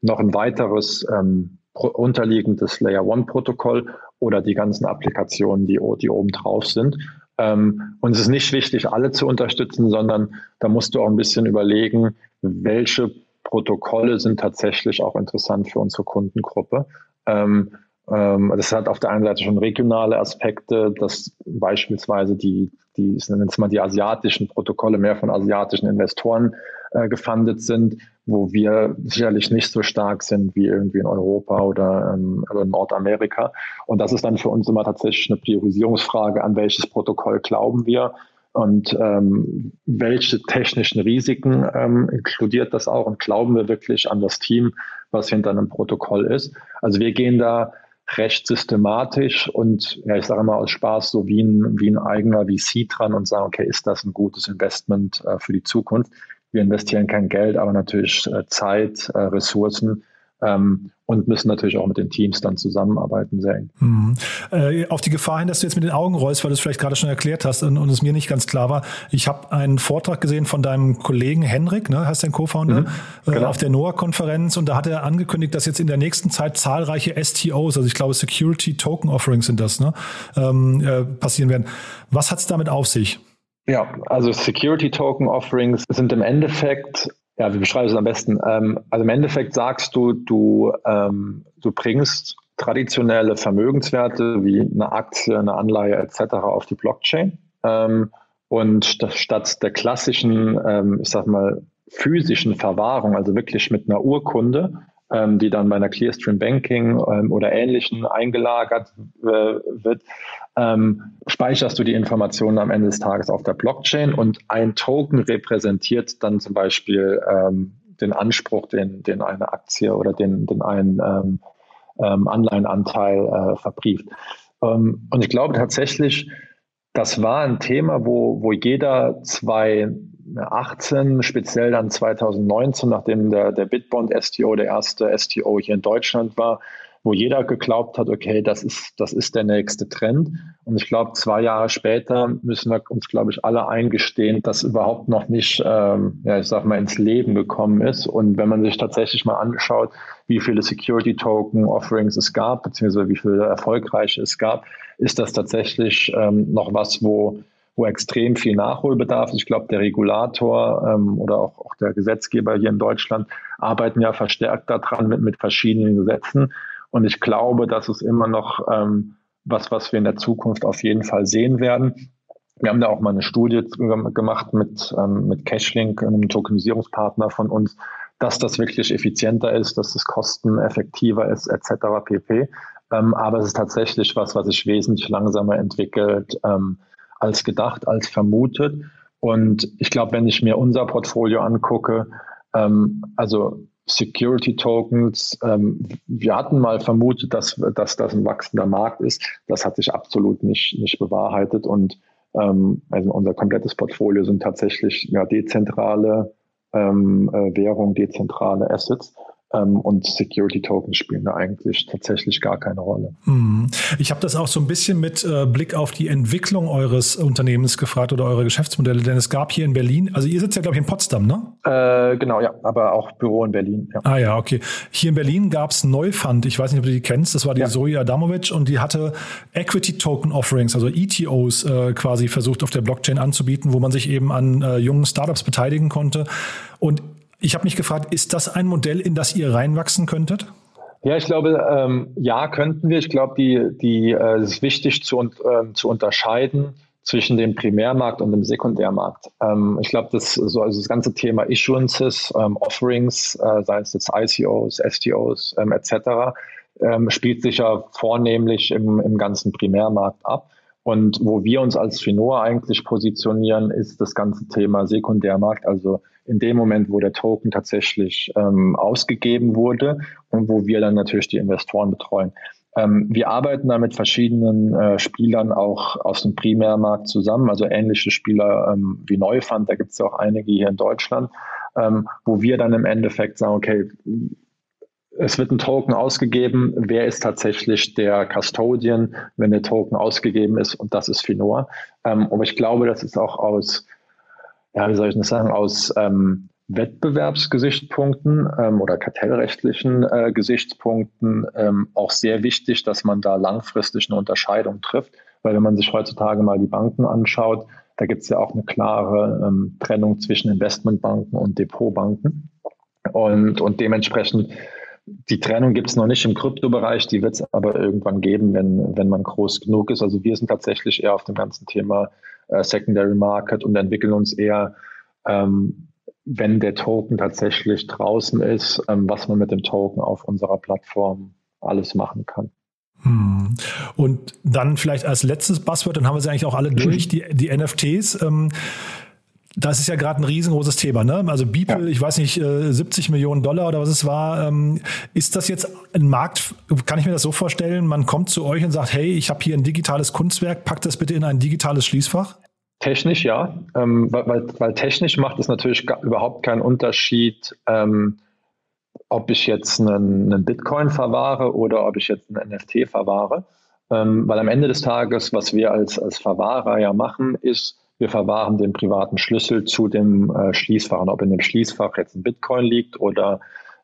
noch ein weiteres ähm, unterliegendes Layer One Protokoll oder die ganzen Applikationen, die, die oben drauf sind. Ähm, und es ist nicht wichtig, alle zu unterstützen, sondern da musst du auch ein bisschen überlegen, welche Protokolle sind tatsächlich auch interessant für unsere Kundengruppe. Ähm, Ähm, das hat auf der einen Seite schon regionale Aspekte, dass beispielsweise die, die, mal die asiatischen Protokolle mehr von asiatischen Investoren äh, gefundet sind, wo wir sicherlich nicht so stark sind wie irgendwie in Europa oder, ähm, oder Nordamerika. Und das ist dann für uns immer tatsächlich eine Priorisierungsfrage, an welches Protokoll glauben wir und ähm, welche technischen Risiken ähm, inkludiert das auch und glauben wir wirklich an das Team, was hinter einem Protokoll ist. Also wir gehen da recht systematisch und ja, ich sage immer aus Spaß so wie ein, wie ein eigener VC dran und sagen, okay, ist das ein gutes Investment äh, für die Zukunft? Wir investieren kein Geld, aber natürlich äh, Zeit, äh, Ressourcen ähm, und müssen natürlich auch mit den Teams dann zusammenarbeiten, sehr eng. Mhm. Äh, auf die Gefahr hin, dass du jetzt mit den Augen rollst, weil du es vielleicht gerade schon erklärt hast und, und es mir nicht ganz klar war. Ich habe einen Vortrag gesehen von deinem Kollegen Henrik, ne, heißt dein Co-Founder, mhm, äh, genau. äh, auf der NOAA-Konferenz und da hat er angekündigt, dass jetzt in der nächsten Zeit zahlreiche STOs, also ich glaube Security Token Offerings sind das, ne, ähm, äh, passieren werden. Was hat es damit auf sich? Ja, also Security Token Offerings sind im Endeffekt ja, wie beschreibst du es am besten? Ähm, also im Endeffekt sagst du, du, ähm, du bringst traditionelle Vermögenswerte wie eine Aktie, eine Anleihe etc. auf die Blockchain. Ähm, und statt der klassischen, ähm, ich sag mal, physischen Verwahrung, also wirklich mit einer Urkunde, ähm, die dann bei einer Clearstream Banking ähm, oder ähnlichen eingelagert äh, wird, ähm, speicherst du die Informationen am Ende des Tages auf der Blockchain und ein Token repräsentiert dann zum Beispiel ähm, den Anspruch, den, den eine Aktie oder den, den einen ähm, ähm, Anleihenanteil äh, verbrieft. und ich glaube tatsächlich, das war ein Thema, wo, wo jeder zwei 2018, speziell dann 2019, nachdem der, der Bitbond STO der erste STO hier in Deutschland war, wo jeder geglaubt hat, okay, das ist, das ist der nächste Trend. Und ich glaube, zwei Jahre später müssen wir uns, glaube ich, alle eingestehen, dass überhaupt noch nicht, ähm, ja, ich sag mal, ins Leben gekommen ist. Und wenn man sich tatsächlich mal anschaut, wie viele Security Token Offerings es gab, beziehungsweise wie viele erfolgreiche es gab, ist das tatsächlich ähm, noch was, wo wo extrem viel Nachholbedarf ist. Ich glaube, der Regulator ähm, oder auch, auch der Gesetzgeber hier in Deutschland arbeiten ja verstärkt daran mit, mit verschiedenen Gesetzen. Und ich glaube, das ist immer noch ähm, was, was wir in der Zukunft auf jeden Fall sehen werden. Wir haben da auch mal eine Studie gemacht mit, ähm, mit Cashlink, einem Tokenisierungspartner von uns, dass das wirklich effizienter ist, dass es kosteneffektiver ist, etc. pp. Ähm, aber es ist tatsächlich was, was sich wesentlich langsamer entwickelt. Ähm, als gedacht, als vermutet. Und ich glaube, wenn ich mir unser Portfolio angucke, ähm, also Security Tokens, ähm, wir hatten mal vermutet, dass, dass das ein wachsender Markt ist. Das hat sich absolut nicht, nicht bewahrheitet. Und ähm, also unser komplettes Portfolio sind tatsächlich ja, dezentrale ähm, äh, Währung, dezentrale Assets. Ähm, und Security Tokens spielen da eigentlich tatsächlich gar keine Rolle. Mhm. Ich habe das auch so ein bisschen mit äh, Blick auf die Entwicklung eures Unternehmens gefragt oder eure Geschäftsmodelle, denn es gab hier in Berlin, also ihr sitzt ja glaube ich in Potsdam, ne? Äh, genau, ja, aber auch Büro in Berlin. Ja. Ah ja, okay. Hier in Berlin gab es Neufund, ich weiß nicht, ob du die kennst, das war die ja. Zoe Adamovic und die hatte Equity Token Offerings, also ETOs äh, quasi versucht auf der Blockchain anzubieten, wo man sich eben an äh, jungen Startups beteiligen konnte. Und ich habe mich gefragt, ist das ein Modell, in das ihr reinwachsen könntet? Ja, ich glaube, ähm, ja, könnten wir. Ich glaube, die, die, äh, es ist wichtig zu, äh, zu unterscheiden zwischen dem Primärmarkt und dem Sekundärmarkt. Ähm, ich glaube, das, so, also das ganze Thema Issuances, ähm, Offerings, äh, sei es jetzt ICOs, STOs ähm, etc., ähm, spielt sich ja vornehmlich im, im ganzen Primärmarkt ab. Und wo wir uns als Finor eigentlich positionieren, ist das ganze Thema Sekundärmarkt, also in dem Moment, wo der Token tatsächlich ähm, ausgegeben wurde und wo wir dann natürlich die Investoren betreuen. Ähm, wir arbeiten da mit verschiedenen äh, Spielern auch aus dem Primärmarkt zusammen, also ähnliche Spieler ähm, wie Neufund, da gibt es ja auch einige hier in Deutschland, ähm, wo wir dann im Endeffekt sagen, okay, es wird ein Token ausgegeben. Wer ist tatsächlich der Custodian, wenn der Token ausgegeben ist? Und das ist Finor. Ähm, aber ich glaube, das ist auch aus, ja, wie soll ich das sagen, aus ähm, Wettbewerbsgesichtspunkten ähm, oder kartellrechtlichen äh, Gesichtspunkten ähm, auch sehr wichtig, dass man da langfristig eine Unterscheidung trifft. Weil wenn man sich heutzutage mal die Banken anschaut, da gibt es ja auch eine klare ähm, Trennung zwischen Investmentbanken und Depotbanken. Und, und dementsprechend die Trennung gibt es noch nicht im Kryptobereich, die wird es aber irgendwann geben, wenn, wenn man groß genug ist. Also wir sind tatsächlich eher auf dem ganzen Thema äh, Secondary Market und entwickeln uns eher, ähm, wenn der Token tatsächlich draußen ist, ähm, was man mit dem Token auf unserer Plattform alles machen kann. Hm. Und dann vielleicht als letztes Buzzword, dann haben wir sie eigentlich auch alle durch, die, die NFTs. Ähm, das ist ja gerade ein riesengroßes Thema. Ne? Also Beeple, ja. ich weiß nicht, 70 äh, Millionen Dollar oder was es war. Ähm, ist das jetzt ein Markt, kann ich mir das so vorstellen, man kommt zu euch und sagt, hey, ich habe hier ein digitales Kunstwerk, packt das bitte in ein digitales Schließfach? Technisch ja, ähm, weil, weil, technisch macht es natürlich überhaupt keinen Unterschied, ähm, ob ich jetzt einen, einen, Bitcoin verwahre oder ob ich jetzt ein NFT verwahre. Ähm, weil am Ende des Tages, was wir als, als Verwahrer ja machen, ist, wir verwahren den privaten Schlüssel zu dem äh, Schließfach. Und ob in dem Schließfach jetzt ein Bitcoin liegt oder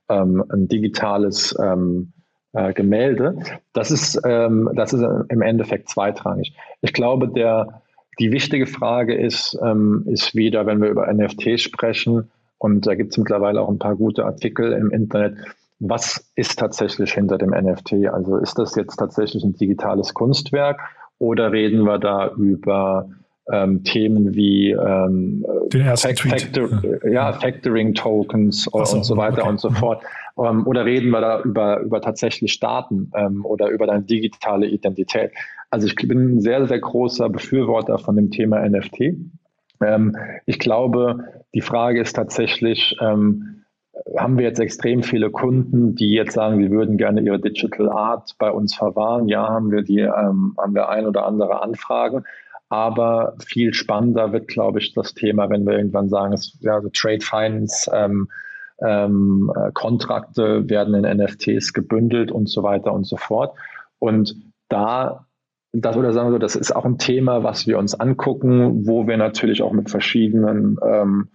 ähm, ein digitales ähm, äh, Gemälde, das ist, ähm, das ist im Endeffekt zweitrangig. Ich glaube, der, die wichtige Frage ist, ähm, ist wieder, wenn wir über NFTs sprechen, und da gibt es mittlerweile auch ein paar gute Artikel im Internet, was ist tatsächlich hinter dem NFT? Also ist das jetzt tatsächlich ein digitales Kunstwerk oder reden wir da über ähm, Themen wie ähm, Factor, ja. Factoring Tokens so, und so weiter okay. und so fort. Ähm, oder reden wir da über, über tatsächlich Daten ähm, oder über deine digitale Identität? Also ich bin ein sehr, sehr großer Befürworter von dem Thema NFT. Ähm, ich glaube, die Frage ist tatsächlich, ähm, haben wir jetzt extrem viele Kunden, die jetzt sagen, sie würden gerne ihre Digital Art bei uns verwahren? Ja, haben wir die, ähm, haben wir ein oder andere Anfragen. Aber viel spannender wird, glaube ich, das Thema, wenn wir irgendwann sagen, es, ja, also Trade Finance, ähm, ähm, äh, Kontrakte werden in NFTs gebündelt und so weiter und so fort. Und da, das oder sagen wir so, das ist auch ein Thema, was wir uns angucken, wo wir natürlich auch mit verschiedenen ähm,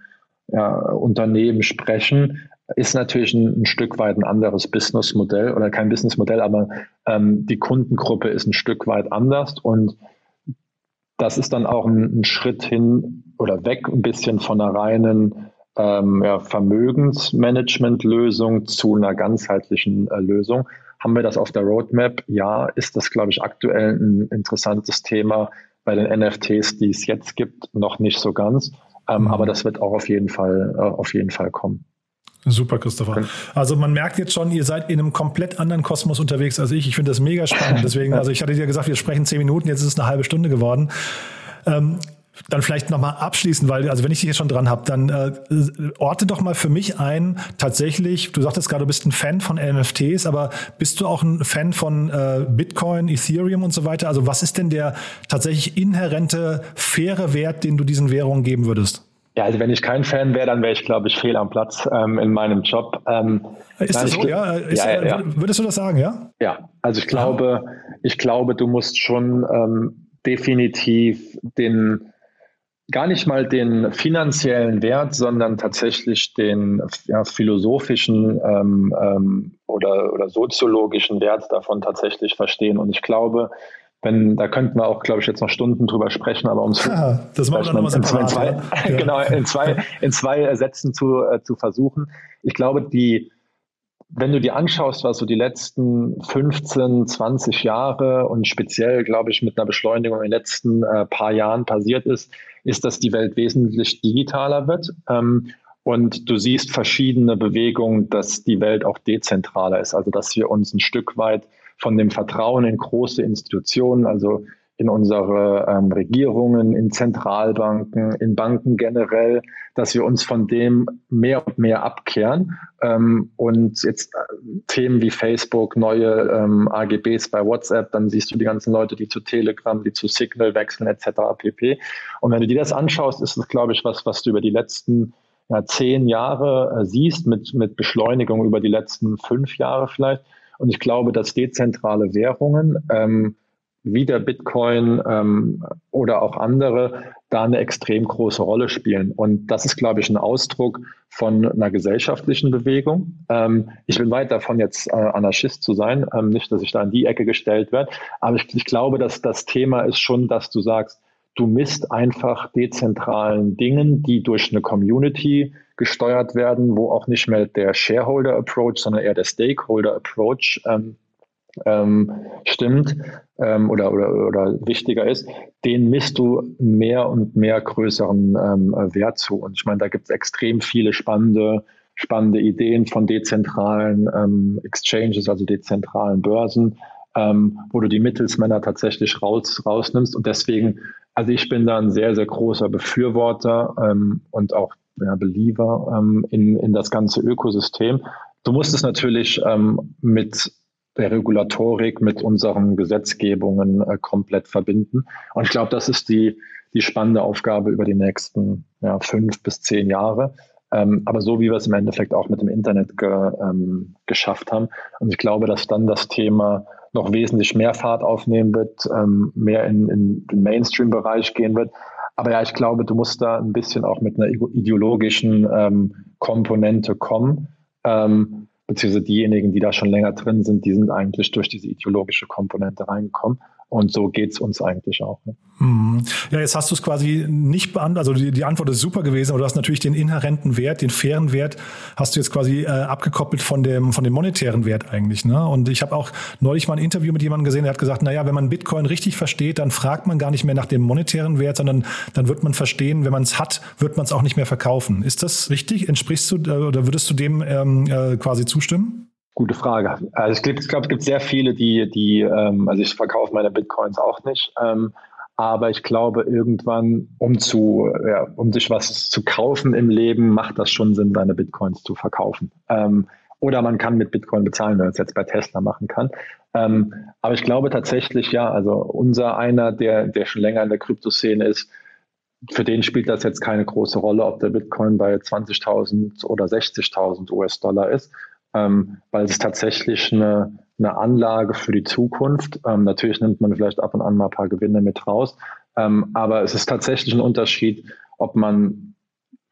ja, Unternehmen sprechen, ist natürlich ein, ein, Stück weit ein anderes Businessmodell oder kein Businessmodell, aber ähm, die Kundengruppe ist ein Stück weit anders und das ist dann auch ein, ein Schritt hin oder weg ein bisschen von einer reinen ähm, ja, Vermögensmanagement-Lösung zu einer ganzheitlichen äh, Lösung. Haben wir das auf der Roadmap? Ja, ist das, glaube ich, aktuell ein interessantes Thema bei den NFTs, die es jetzt gibt, noch nicht so ganz. Ähm, mhm. Aber das wird auch auf jeden Fall, äh, auf jeden Fall kommen. Super, Christopher. Also man merkt jetzt schon, ihr seid in einem komplett anderen Kosmos unterwegs als ich. Ich finde das mega spannend. *laughs* Deswegen, also ich hatte dir gesagt, wir sprechen zehn Minuten, jetzt ist es eine halbe Stunde geworden. Ähm, dann vielleicht nochmal abschließen, weil, also wenn ich dich jetzt schon dran habe, dann äh, orte doch mal für mich ein, tatsächlich, du sagtest gerade, du bist ein Fan von NFTs, aber bist du auch ein Fan von äh, Bitcoin, Ethereum und so weiter? Also was ist denn der tatsächlich inhärente, faire Wert, den du diesen Währungen geben würdest? Ja, also wenn ich kein Fan wäre, dann wäre ich, glaube ich, fehl am Platz ähm, in meinem Job. Ähm, ist das so? Ja, ist, ja, ja, Würdest du das sagen, ja? Ja, also ich glaube, ich glaube, du musst schon ähm, definitiv den gar nicht mal den finanziellen Wert, sondern tatsächlich den ja, philosophischen ähm, ähm, oder, oder soziologischen Wert davon tatsächlich verstehen. Und ich glaube, wenn, da könnten wir auch, glaube ich, jetzt noch Stunden drüber sprechen, aber um es ja, das machen wir noch in, zwei, in zwei, *laughs* ja. genau, in zwei, in zwei Sätzen zu, äh, zu versuchen. Ich glaube, die, wenn du dir anschaust, was so die letzten 15, 20 Jahre und speziell, glaube ich, mit einer Beschleunigung in den letzten äh, paar Jahren passiert ist, ist, dass die Welt wesentlich digitaler wird. Ähm, und du siehst verschiedene Bewegungen, dass die Welt auch dezentraler ist, also dass wir uns ein Stück weit von dem Vertrauen in große Institutionen, also in unsere ähm, Regierungen, in Zentralbanken, in Banken generell, dass wir uns von dem mehr und mehr abkehren ähm, und jetzt äh, Themen wie Facebook, neue ähm, AGBs bei WhatsApp, dann siehst du die ganzen Leute, die zu Telegram, die zu Signal wechseln etc. pp. Und wenn du dir das anschaust, ist das, glaube ich, was, was du über die letzten ja, zehn Jahre äh, siehst, mit, mit Beschleunigung über die letzten fünf Jahre vielleicht und ich glaube, dass dezentrale Währungen ähm, wie der Bitcoin ähm, oder auch andere da eine extrem große Rolle spielen. Und das ist, glaube ich, ein Ausdruck von einer gesellschaftlichen Bewegung. Ähm, ich bin weit davon, jetzt äh, Anarchist zu sein, ähm, nicht, dass ich da in die Ecke gestellt werde, aber ich, ich glaube, dass das Thema ist schon, dass du sagst, du misst einfach dezentralen Dingen, die durch eine Community gesteuert werden, wo auch nicht mehr der Shareholder Approach, sondern eher der Stakeholder Approach ähm, ähm, stimmt ähm, oder, oder, oder wichtiger ist, den misst du mehr und mehr größeren ähm, Wert zu. Und ich meine, da gibt es extrem viele spannende, spannende Ideen von dezentralen ähm, Exchanges, also dezentralen Börsen, ähm, wo du die Mittelsmänner tatsächlich raus, rausnimmst. Und deswegen, also ich bin da ein sehr, sehr großer Befürworter ähm, und auch ja, Believer ähm, in, in das ganze Ökosystem. Du musst es natürlich ähm, mit der Regulatorik, mit unseren Gesetzgebungen äh, komplett verbinden. Und ich glaube, das ist die, die spannende Aufgabe über die nächsten ja, fünf bis zehn Jahre. Ähm, aber so wie wir es im Endeffekt auch mit dem Internet ge, ähm, geschafft haben. Und ich glaube, dass dann das Thema noch wesentlich mehr Fahrt aufnehmen wird, ähm, mehr in, in den Mainstream-Bereich gehen wird. Aber ja, ich glaube, du musst da ein bisschen auch mit einer ideologischen ähm, Komponente kommen. Ähm, beziehungsweise diejenigen, die da schon länger drin sind, die sind eigentlich durch diese ideologische Komponente reingekommen. Und so geht es uns eigentlich auch. Ne? Mhm. Ja, jetzt hast du es quasi nicht beantwortet. Also die, die, Antwort ist super gewesen, aber du hast natürlich den inhärenten Wert, den fairen Wert, hast du jetzt quasi äh, abgekoppelt von dem, von dem monetären Wert eigentlich. Ne? Und ich habe auch neulich mal ein Interview mit jemandem gesehen, der hat gesagt, naja, wenn man Bitcoin richtig versteht, dann fragt man gar nicht mehr nach dem monetären Wert, sondern dann wird man verstehen, wenn man es hat, wird man es auch nicht mehr verkaufen. Ist das richtig? Entsprichst du äh, oder würdest du dem ähm, äh, quasi zustimmen? Gute Frage. Also ich glaube, glaub, es gibt sehr viele, die, die ähm, also ich verkaufe meine Bitcoins auch nicht. Ähm, aber ich glaube, irgendwann, um zu, ja, um sich was zu kaufen im Leben, macht das schon Sinn, seine Bitcoins zu verkaufen. Ähm, oder man kann mit Bitcoin bezahlen, wenn man es jetzt bei Tesla machen kann. Ähm, aber ich glaube tatsächlich, ja, also unser einer, der, der schon länger in der Kryptoszene ist, für den spielt das jetzt keine große Rolle, ob der Bitcoin bei 20.000 oder 60.000 US-Dollar ist ähm, weil es tatsächlich eine, eine Anlage für die Zukunft. Ähm, natürlich nimmt man vielleicht ab und an mal ein paar Gewinne mit raus, ähm, aber es ist tatsächlich ein Unterschied, ob man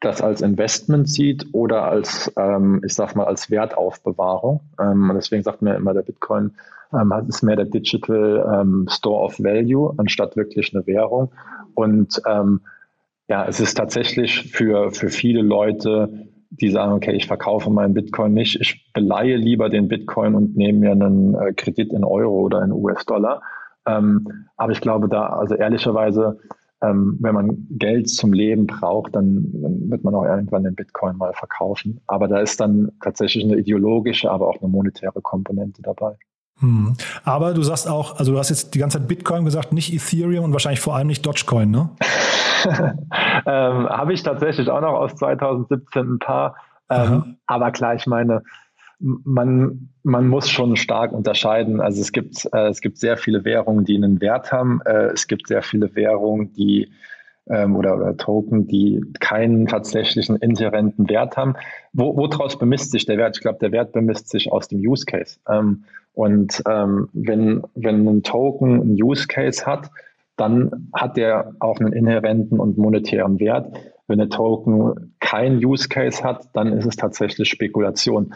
das als Investment sieht oder als, ähm, ich sag mal, als Wertaufbewahrung. Ähm, und deswegen sagt mir immer, der Bitcoin ähm, ist mehr der Digital Store of Value anstatt wirklich eine Währung. Und ja, es ist tatsächlich für, für viele Leute die sagen, okay, ich verkaufe meinen Bitcoin nicht, ich beleihe lieber den Bitcoin und nehme mir einen äh, Kredit in Euro oder in US-Dollar. Ähm, aber ich glaube da, also ehrlicherweise, ähm, wenn man Geld zum Leben braucht, dann, dann, wird man auch irgendwann den Bitcoin mal verkaufen. Aber da ist dann tatsächlich eine ideologische, aber auch eine monetäre Komponente dabei. Hm. Aber du sagst auch, also du hast jetzt die ganze Zeit Bitcoin gesagt, nicht Ethereum und wahrscheinlich vor allem nicht Dogecoin, ne? *laughs* ähm, Habe ich tatsächlich auch noch aus 2017 ein paar. Ähm, aber klar, ich meine, man, man muss schon stark unterscheiden. Also es gibt, äh, es gibt sehr viele Währungen, die einen Wert haben. Äh, es gibt sehr viele Währungen, die ähm, oder, oder Token, die keinen tatsächlichen inhärenten Wert haben. Wo, woraus bemisst sich der Wert? Ich glaube, der Wert bemisst sich aus dem Use Case. Ähm, und ähm, wenn, wenn ein Token einen Use Case hat, dann hat der auch einen inhärenten und monetären Wert. Wenn der Token keinen Use Case hat, dann ist es tatsächlich Spekulation.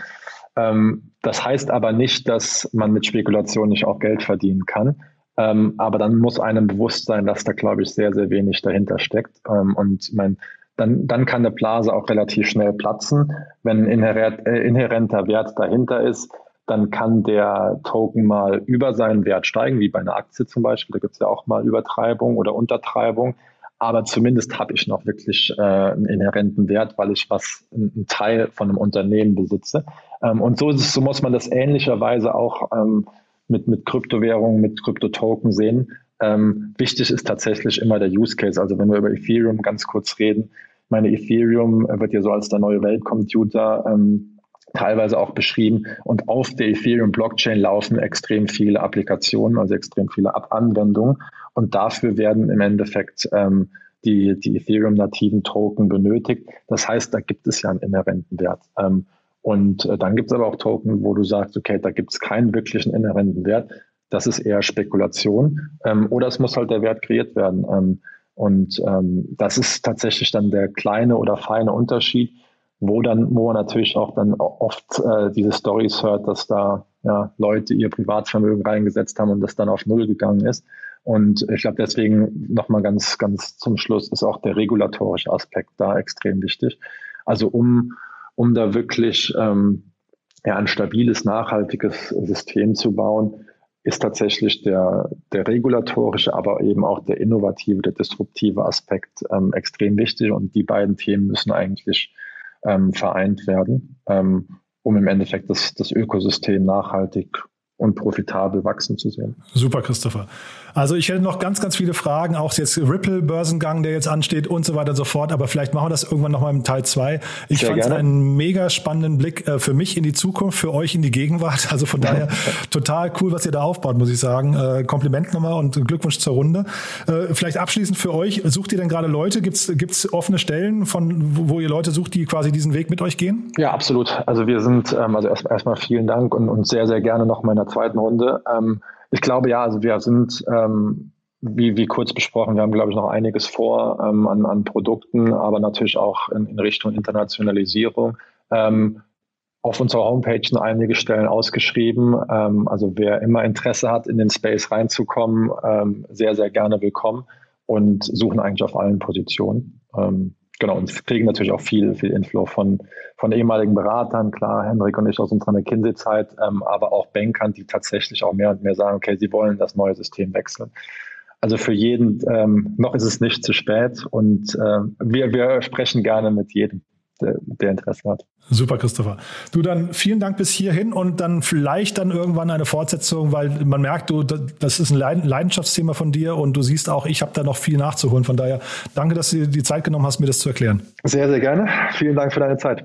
Ähm, das heißt aber nicht, dass man mit Spekulation nicht auch Geld verdienen kann. Ähm, aber dann muss einem bewusst sein, dass da, glaube ich, sehr, sehr wenig dahinter steckt. Ähm, und mein, dann, dann kann eine Blase auch relativ schnell platzen. Wenn ein inhärent, äh, inhärenter Wert dahinter ist, dann kann der Token mal über seinen Wert steigen, wie bei einer Aktie zum Beispiel. Da gibt es ja auch mal Übertreibung oder Untertreibung. Aber zumindest habe ich noch wirklich äh, einen inhärenten Wert, weil ich was, einen Teil von einem Unternehmen besitze. Ähm, und so, so muss man das ähnlicherweise auch ähm, mit, mit Kryptowährungen, mit Kryptotoken sehen. Ähm, wichtig ist tatsächlich immer der Use Case. Also wenn wir über Ethereum ganz kurz reden, meine Ethereum wird ja so als der neue Weltcomputer ähm, teilweise auch beschrieben. Und auf der Ethereum-Blockchain laufen extrem viele Applikationen, also extrem viele Anwendungen. Und dafür werden im Endeffekt ähm, die, die Ethereum-nativen Token benötigt. Das heißt, da gibt es ja einen inhärenten Wert. Ähm, und äh, dann gibt es aber auch Token, wo du sagst, okay, da gibt es keinen wirklichen inhärenten Wert. Das ist eher Spekulation. Ähm, oder es muss halt der Wert kreiert werden. Ähm, und ähm, das ist tatsächlich dann der kleine oder feine Unterschied wo dann, wo man natürlich auch dann oft äh, diese Stories hört, dass da ja, Leute ihr Privatvermögen reingesetzt haben und das dann auf Null gegangen ist. Und ich glaube, deswegen nochmal ganz, ganz zum Schluss ist auch der regulatorische Aspekt da extrem wichtig. Also um, um da wirklich ähm, ja, ein stabiles, nachhaltiges System zu bauen, ist tatsächlich der, der regulatorische, aber eben auch der innovative, der disruptive Aspekt ähm, extrem wichtig. Und die beiden Themen müssen eigentlich ähm, vereint werden, ähm, um im Endeffekt das, das Ökosystem nachhaltig und profitabel wachsen zu sehen. Super, Christopher. Also ich hätte noch ganz, ganz viele Fragen, auch jetzt Ripple-Börsengang, der jetzt ansteht und so weiter und so fort. Aber vielleicht machen wir das irgendwann nochmal im Teil zwei. Ich fand es einen mega spannenden Blick äh, für mich in die Zukunft, für euch in die Gegenwart. *laughs* Also von daher total cool, was ihr da aufbaut, muss ich sagen. Äh, Kompliment nochmal und Glückwunsch zur Runde. Äh, vielleicht abschließend für euch, sucht ihr denn gerade Leute? Gibt es offene Stellen, von wo ihr Leute sucht, die quasi diesen Weg mit euch gehen? Ja, absolut. Also wir sind, ähm, also erstmal erst vielen Dank und, und sehr, sehr gerne noch in meiner zweiten Runde. Ähm, ich glaube ja, also wir sind, ähm, wie, wie kurz besprochen, wir haben, glaube ich, noch einiges vor ähm, an, an Produkten, aber natürlich auch in, in Richtung Internationalisierung. Ähm, auf unserer Homepage sind einige Stellen ausgeschrieben. Ähm, also wer immer Interesse hat, in den Space reinzukommen, ähm, sehr, sehr gerne willkommen und suchen eigentlich auf allen Positionen. Ähm, genau, und kriegen natürlich auch viel, viel Inflow von, von ehemaligen Beratern, klar, Henrik und ich aus unserer McKinsey-Zeit, ähm, aber auch Bankern, die tatsächlich auch mehr und mehr sagen, okay, sie wollen das neue System wechseln. Also für jeden, ähm, noch ist es nicht zu spät und äh, wir, wir sprechen gerne mit jedem der, der Interesse hat. Super, Christopher. Du dann vielen Dank bis hierhin und dann vielleicht dann irgendwann eine Fortsetzung, weil man merkt, du, das ist ein Leidenschaftsthema von dir und du siehst auch, ich habe da noch viel nachzuholen. Von daher danke, dass du dir die Zeit genommen hast, mir das zu erklären. Sehr, sehr gerne. Vielen Dank für deine Zeit.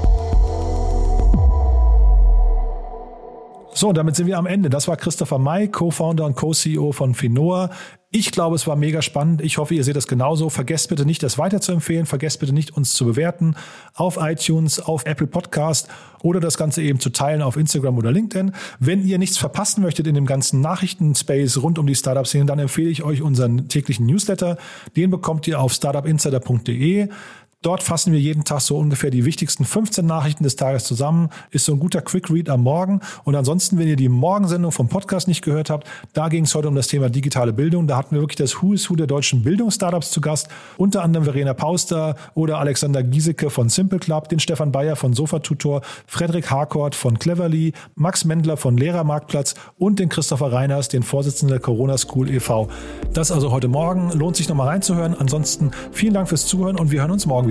So, damit sind wir am Ende. Das war Christopher May, Co-Founder und Co-CEO von Finoa. Ich glaube, es war mega spannend. Ich hoffe, ihr seht es genauso. Vergesst bitte nicht, das weiterzuempfehlen. Vergesst bitte nicht, uns zu bewerten auf iTunes, auf Apple Podcast oder das Ganze eben zu teilen auf Instagram oder LinkedIn. Wenn ihr nichts verpassen möchtet in dem ganzen Nachrichtenspace rund um die Startup-Szene, dann empfehle ich euch unseren täglichen Newsletter. Den bekommt ihr auf startupinsider.de. Dort fassen wir jeden Tag so ungefähr die wichtigsten 15 Nachrichten des Tages zusammen. Ist so ein guter Quick Read am Morgen. Und ansonsten, wenn ihr die Morgensendung vom Podcast nicht gehört habt, da ging es heute um das Thema digitale Bildung. Da hatten wir wirklich das Who is Who der deutschen Bildungsstartups zu Gast. Unter anderem Verena Pauster oder Alexander Giesecke von Simple Club, den Stefan Bayer von Sofa Tutor, Frederik Harcourt von Cleverly, Max Mendler von Lehrermarktplatz und den Christopher Reiners, den Vorsitzenden der Corona School e.V. Das also heute Morgen. Lohnt sich nochmal reinzuhören. Ansonsten vielen Dank fürs Zuhören und wir hören uns morgen wieder